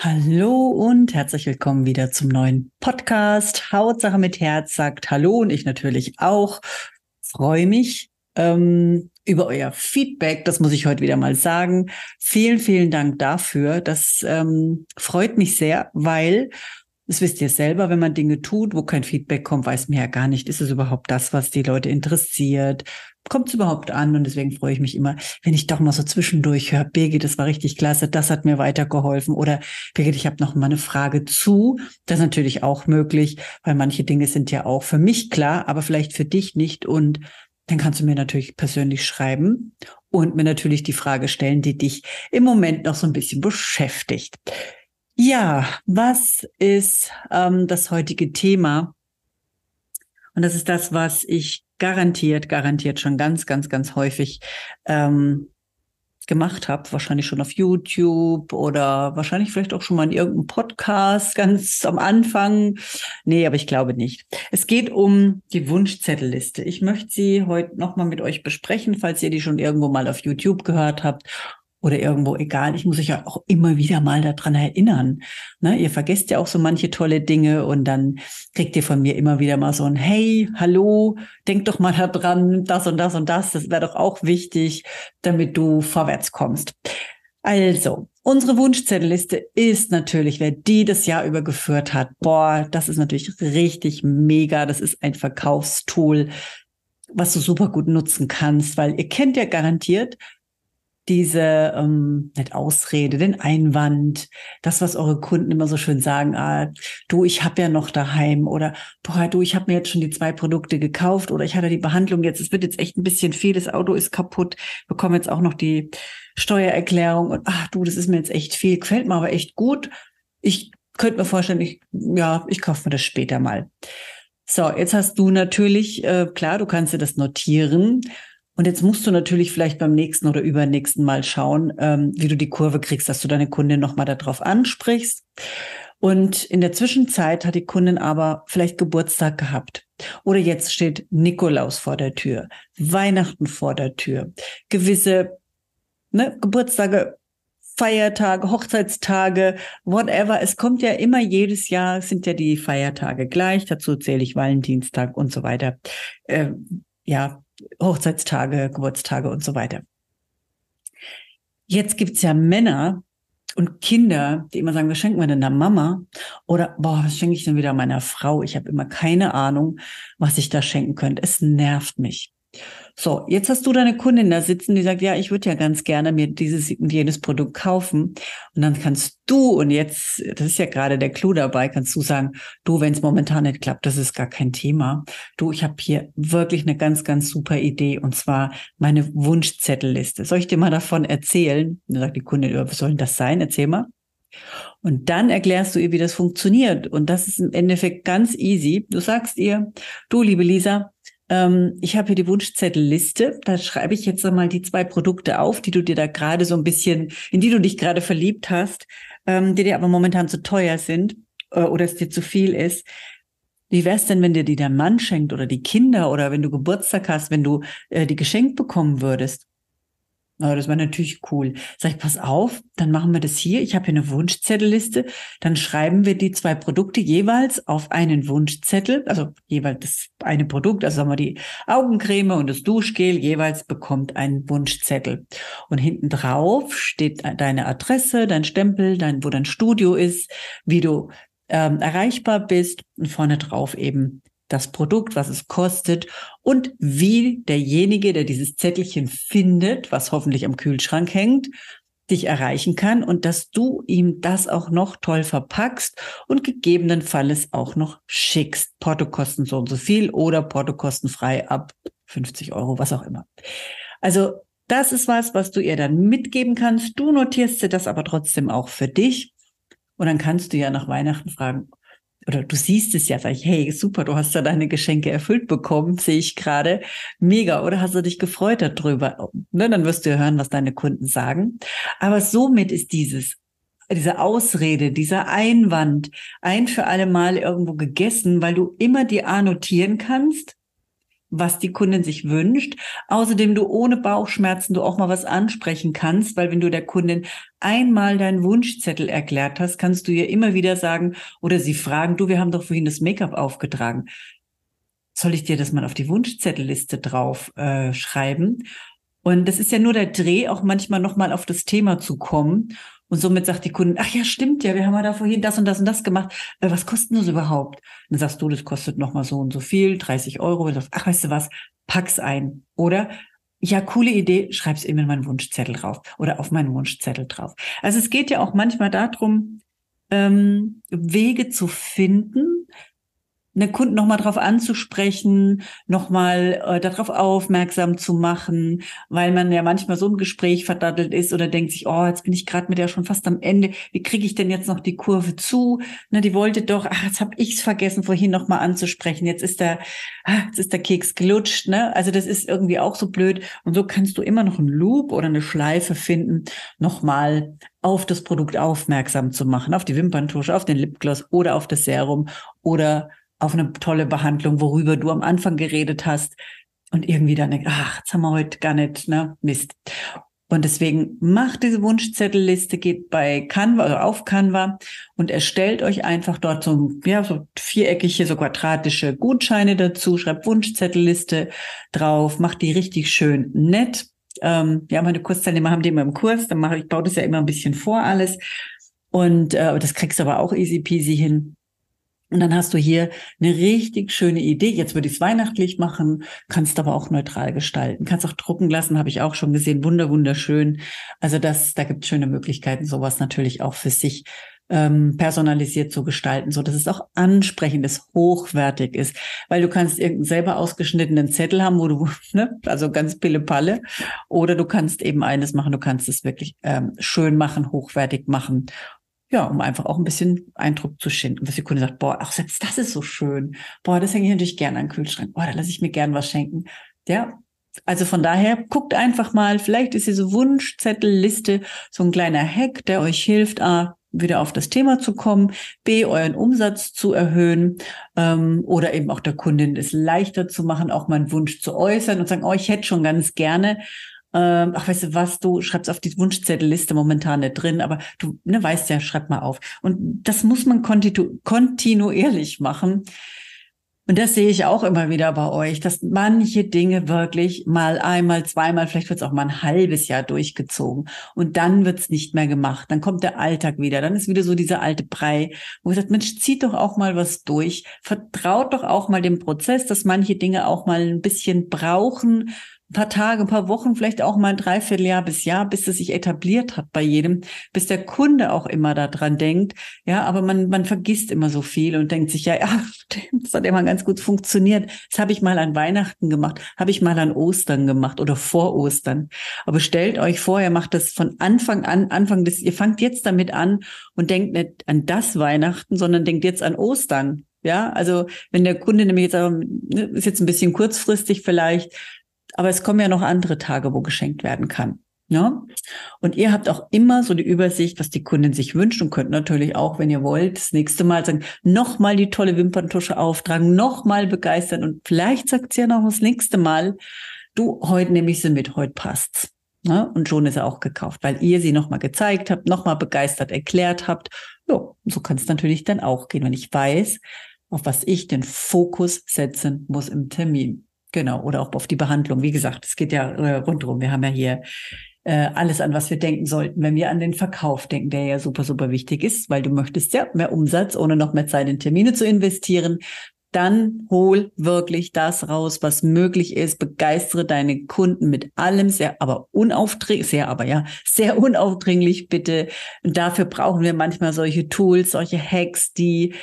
Hallo und herzlich willkommen wieder zum neuen Podcast. Hautsache mit Herz sagt Hallo und ich natürlich auch. Freue mich ähm, über euer Feedback. Das muss ich heute wieder mal sagen. Vielen, vielen Dank dafür. Das ähm, freut mich sehr, weil das wisst ihr selber, wenn man Dinge tut, wo kein Feedback kommt, weiß man ja gar nicht, ist es überhaupt das, was die Leute interessiert? Kommt es überhaupt an? Und deswegen freue ich mich immer, wenn ich doch mal so zwischendurch höre, Birgit, das war richtig klasse, das hat mir weitergeholfen. Oder Birgit, ich habe noch mal eine Frage zu. Das ist natürlich auch möglich, weil manche Dinge sind ja auch für mich klar, aber vielleicht für dich nicht. Und dann kannst du mir natürlich persönlich schreiben und mir natürlich die Frage stellen, die dich im Moment noch so ein bisschen beschäftigt. Ja, was ist ähm, das heutige Thema? Und das ist das, was ich garantiert, garantiert schon ganz, ganz, ganz häufig ähm, gemacht habe, wahrscheinlich schon auf YouTube oder wahrscheinlich vielleicht auch schon mal in irgendeinem Podcast ganz am Anfang. Nee, aber ich glaube nicht. Es geht um die Wunschzettelliste. Ich möchte sie heute nochmal mit euch besprechen, falls ihr die schon irgendwo mal auf YouTube gehört habt oder irgendwo, egal, ich muss euch ja auch immer wieder mal daran erinnern. Ne? Ihr vergesst ja auch so manche tolle Dinge und dann kriegt ihr von mir immer wieder mal so ein Hey, hallo, denk doch mal daran, das und das und das, das wäre doch auch wichtig, damit du vorwärts kommst. Also, unsere Wunschzettelliste ist natürlich, wer die das Jahr über geführt hat, boah, das ist natürlich richtig mega, das ist ein Verkaufstool, was du super gut nutzen kannst, weil ihr kennt ja garantiert diese ähm, nicht Ausrede, den Einwand, das, was eure Kunden immer so schön sagen, ah, du, ich habe ja noch daheim oder boah, du, ich habe mir jetzt schon die zwei Produkte gekauft oder ich hatte die Behandlung jetzt, es wird jetzt echt ein bisschen viel, das Auto ist kaputt, bekomme jetzt auch noch die Steuererklärung und ach du, das ist mir jetzt echt viel, gefällt mir aber echt gut. Ich könnte mir vorstellen, ich, ja, ich kaufe mir das später mal. So, jetzt hast du natürlich, äh, klar, du kannst dir das notieren und jetzt musst du natürlich vielleicht beim nächsten oder übernächsten Mal schauen, ähm, wie du die Kurve kriegst, dass du deine Kundin nochmal darauf ansprichst. Und in der Zwischenzeit hat die Kundin aber vielleicht Geburtstag gehabt. Oder jetzt steht Nikolaus vor der Tür, Weihnachten vor der Tür, gewisse ne, Geburtstage, Feiertage, Hochzeitstage, whatever. Es kommt ja immer jedes Jahr, sind ja die Feiertage gleich. Dazu zähle ich Valentinstag und so weiter. Äh, ja, Hochzeitstage, Geburtstage und so weiter. Jetzt gibt's ja Männer und Kinder, die immer sagen, was schenken wir denn der Mama? Oder, boah, was schenke ich denn wieder meiner Frau? Ich habe immer keine Ahnung, was ich da schenken könnte. Es nervt mich. So, jetzt hast du deine Kundin da sitzen, die sagt, ja, ich würde ja ganz gerne mir dieses und jenes Produkt kaufen. Und dann kannst du, und jetzt, das ist ja gerade der Clou dabei, kannst du sagen, du, wenn es momentan nicht klappt, das ist gar kein Thema. Du, ich habe hier wirklich eine ganz, ganz super Idee, und zwar meine Wunschzettelliste. Soll ich dir mal davon erzählen? Und dann sagt die Kundin, was soll denn das sein? Erzähl mal. Und dann erklärst du ihr, wie das funktioniert. Und das ist im Endeffekt ganz easy. Du sagst ihr, du, liebe Lisa, ähm, ich habe hier die Wunschzettelliste. Da schreibe ich jetzt einmal die zwei Produkte auf, die du dir da gerade so ein bisschen, in die du dich gerade verliebt hast, ähm, die dir aber momentan zu teuer sind äh, oder es dir zu viel ist. Wie wär's denn, wenn dir die der Mann schenkt oder die Kinder oder wenn du Geburtstag hast, wenn du äh, die geschenkt bekommen würdest? Oh, das war natürlich cool. Sag ich, pass auf, dann machen wir das hier. Ich habe hier eine Wunschzettelliste. Dann schreiben wir die zwei Produkte jeweils auf einen Wunschzettel. Also jeweils das eine Produkt, also sagen wir die Augencreme und das Duschgel jeweils bekommt einen Wunschzettel. Und hinten drauf steht deine Adresse, dein Stempel, dein, wo dein Studio ist, wie du ähm, erreichbar bist und vorne drauf eben das Produkt, was es kostet und wie derjenige, der dieses Zettelchen findet, was hoffentlich am Kühlschrank hängt, dich erreichen kann und dass du ihm das auch noch toll verpackst und gegebenenfalls auch noch schickst. Portokosten so und so viel oder Portokostenfrei ab 50 Euro, was auch immer. Also das ist was, was du ihr dann mitgeben kannst. Du notierst dir das aber trotzdem auch für dich. Und dann kannst du ja nach Weihnachten fragen, oder du siehst es ja, sag ich, hey, super, du hast ja deine Geschenke erfüllt bekommen, sehe ich gerade. Mega, oder hast du dich gefreut darüber? Ne, dann wirst du ja hören, was deine Kunden sagen. Aber somit ist dieses diese Ausrede, dieser Einwand ein für alle Mal irgendwo gegessen, weil du immer dir annotieren kannst, was die Kundin sich wünscht. Außerdem du ohne Bauchschmerzen du auch mal was ansprechen kannst, weil wenn du der Kundin einmal deinen Wunschzettel erklärt hast, kannst du ihr immer wieder sagen oder sie fragen, du, wir haben doch vorhin das Make-up aufgetragen. Soll ich dir das mal auf die Wunschzettelliste drauf äh, schreiben? Und das ist ja nur der Dreh, auch manchmal nochmal auf das Thema zu kommen. Und somit sagt die Kundin, ach ja, stimmt ja, wir haben ja da vorhin das und das und das gemacht. Äh, was kostet das überhaupt? Und dann sagst du, das kostet nochmal so und so viel, 30 Euro. Und sagst, ach, weißt du was, pack's ein. Oder, ja, coole Idee, schreib's eben in meinen Wunschzettel drauf oder auf meinen Wunschzettel drauf. Also es geht ja auch manchmal darum, ähm, Wege zu finden, eine Kunden nochmal darauf anzusprechen, nochmal äh, darauf aufmerksam zu machen, weil man ja manchmal so im Gespräch verdattelt ist oder denkt sich, oh, jetzt bin ich gerade mit der schon fast am Ende. Wie kriege ich denn jetzt noch die Kurve zu? Na, die wollte doch, ach, jetzt habe ich es vergessen, vorhin nochmal anzusprechen. Jetzt ist der, ah, jetzt ist der Keks gelutscht. Ne? Also das ist irgendwie auch so blöd. Und so kannst du immer noch einen Loop oder eine Schleife finden, nochmal auf das Produkt aufmerksam zu machen, auf die Wimperntusche, auf den Lipgloss oder auf das Serum oder auf eine tolle Behandlung, worüber du am Anfang geredet hast und irgendwie dann ach, jetzt haben wir heute gar nicht, ne, Mist. Und deswegen macht diese Wunschzettelliste, geht bei Canva oder auf Canva und erstellt euch einfach dort so, ja, so viereckige, so quadratische Gutscheine dazu, schreibt Wunschzettelliste drauf, macht die richtig schön nett. Ähm, ja, meine Kursteilnehmer haben die immer im Kurs, dann mache ich, baue das ja immer ein bisschen vor alles. Und äh, das kriegst du aber auch easy peasy hin. Und dann hast du hier eine richtig schöne Idee. Jetzt würde ich es weihnachtlich machen, kannst aber auch neutral gestalten. Kannst auch drucken lassen, habe ich auch schon gesehen. Wunder, wunderschön. Also das, da gibt es schöne Möglichkeiten, sowas natürlich auch für sich ähm, personalisiert zu gestalten, so dass es auch ansprechend ist, hochwertig ist, weil du kannst irgendeinen selber ausgeschnittenen Zettel haben, wo du, ne, also ganz pille palle, oder du kannst eben eines machen, du kannst es wirklich ähm, schön machen, hochwertig machen ja, um einfach auch ein bisschen Eindruck zu schinden. Dass die Kunde sagt, boah, ach, selbst das ist so schön. Boah, das hänge ich natürlich gerne an den Kühlschrank. Boah, da lasse ich mir gern was schenken. Ja, also von daher guckt einfach mal, vielleicht ist diese Wunschzettelliste so ein kleiner Hack, der euch hilft, A, wieder auf das Thema zu kommen, B, euren Umsatz zu erhöhen ähm, oder eben auch der Kundin es leichter zu machen, auch mal einen Wunsch zu äußern und sagen, oh, ich hätte schon ganz gerne ähm, ach, weißt du was, du schreibst auf die Wunschzettelliste momentan nicht drin, aber du ne, weißt ja, schreib mal auf. Und das muss man kontinu kontinuierlich machen. Und das sehe ich auch immer wieder bei euch, dass manche Dinge wirklich mal einmal, zweimal, vielleicht wird es auch mal ein halbes Jahr durchgezogen. Und dann wird es nicht mehr gemacht. Dann kommt der Alltag wieder. Dann ist wieder so dieser alte Brei, wo sage, Mensch, zieht doch auch mal was durch. Vertraut doch auch mal dem Prozess, dass manche Dinge auch mal ein bisschen brauchen, paar Tage, ein paar Wochen, vielleicht auch mal ein Dreivierteljahr bis Jahr, bis es sich etabliert hat bei jedem, bis der Kunde auch immer daran denkt. Ja, aber man, man vergisst immer so viel und denkt sich, ja, ja, das hat immer ganz gut funktioniert. Das habe ich mal an Weihnachten gemacht, habe ich mal an Ostern gemacht oder vor Ostern. Aber stellt euch vor, ihr macht das von Anfang an, Anfang des, ihr fangt jetzt damit an und denkt nicht an das Weihnachten, sondern denkt jetzt an Ostern. Ja, also wenn der Kunde nämlich jetzt, ne, ist jetzt ein bisschen kurzfristig vielleicht, aber es kommen ja noch andere Tage, wo geschenkt werden kann. Ja? Und ihr habt auch immer so die Übersicht, was die Kundin sich wünscht und könnt natürlich auch, wenn ihr wollt, das nächste Mal sagen, nochmal die tolle Wimperntusche auftragen, nochmal begeistern und vielleicht sagt sie ja noch das nächste Mal, du, heute nehme ich sie mit, heute passt's. Ja? Und schon ist er auch gekauft, weil ihr sie nochmal gezeigt habt, nochmal begeistert erklärt habt. Ja, so kann es natürlich dann auch gehen, wenn ich weiß, auf was ich den Fokus setzen muss im Termin. Genau, oder auch auf die Behandlung. Wie gesagt, es geht ja äh, rundherum. Wir haben ja hier äh, alles, an was wir denken sollten, wenn wir an den Verkauf denken, der ja super, super wichtig ist, weil du möchtest ja mehr Umsatz, ohne noch mehr Zeit in Termine zu investieren. Dann hol wirklich das raus, was möglich ist. Begeistere deine Kunden mit allem, sehr, aber unaufdringlich, sehr, aber ja, sehr unaufdringlich, bitte. Und dafür brauchen wir manchmal solche Tools, solche Hacks, die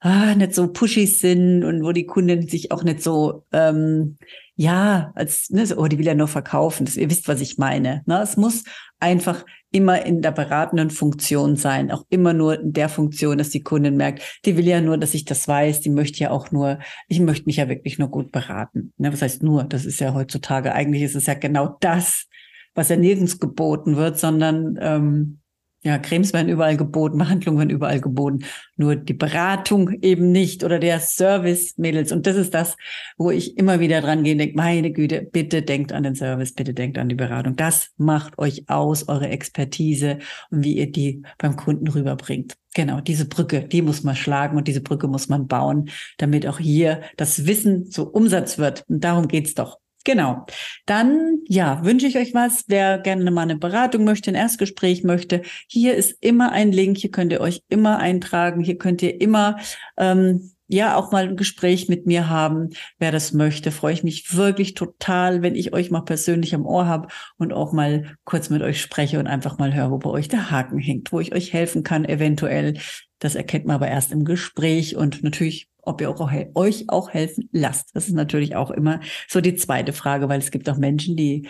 ah, nicht so pushy sind und wo die Kunden sich auch nicht so, ähm, ja, als, ne, so, oh, die will ja nur verkaufen. Das, ihr wisst, was ich meine. Ne? Es muss einfach immer in der beratenden Funktion sein, auch immer nur in der Funktion, dass die Kundin merkt, die will ja nur, dass ich das weiß, die möchte ja auch nur, ich möchte mich ja wirklich nur gut beraten. Ne? Was heißt nur? Das ist ja heutzutage, eigentlich ist es ja genau das, was ja nirgends geboten wird, sondern ähm, ja, Cremes werden überall geboten, Behandlungen werden überall geboten, nur die Beratung eben nicht oder der Service, Mädels. Und das ist das, wo ich immer wieder dran gehe und denke, meine Güte, bitte denkt an den Service, bitte denkt an die Beratung. Das macht euch aus, eure Expertise und wie ihr die beim Kunden rüberbringt. Genau, diese Brücke, die muss man schlagen und diese Brücke muss man bauen, damit auch hier das Wissen zu Umsatz wird. Und darum geht's doch. Genau. Dann, ja, wünsche ich euch was. Wer gerne mal eine Beratung möchte, ein Erstgespräch möchte, hier ist immer ein Link. Hier könnt ihr euch immer eintragen. Hier könnt ihr immer, ähm, ja, auch mal ein Gespräch mit mir haben. Wer das möchte, freue ich mich wirklich total, wenn ich euch mal persönlich am Ohr habe und auch mal kurz mit euch spreche und einfach mal höre, wo bei euch der Haken hängt, wo ich euch helfen kann, eventuell. Das erkennt man aber erst im Gespräch und natürlich ob ihr auch, euch auch helfen lasst. Das ist natürlich auch immer so die zweite Frage, weil es gibt auch Menschen, die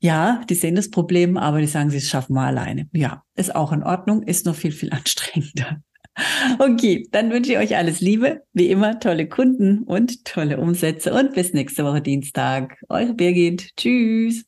ja, die sehen das Problem, aber die sagen, sie schaffen mal alleine. Ja, ist auch in Ordnung, ist noch viel, viel anstrengender. Okay, dann wünsche ich euch alles Liebe, wie immer tolle Kunden und tolle Umsätze und bis nächste Woche Dienstag. Eure Birgit. Tschüss.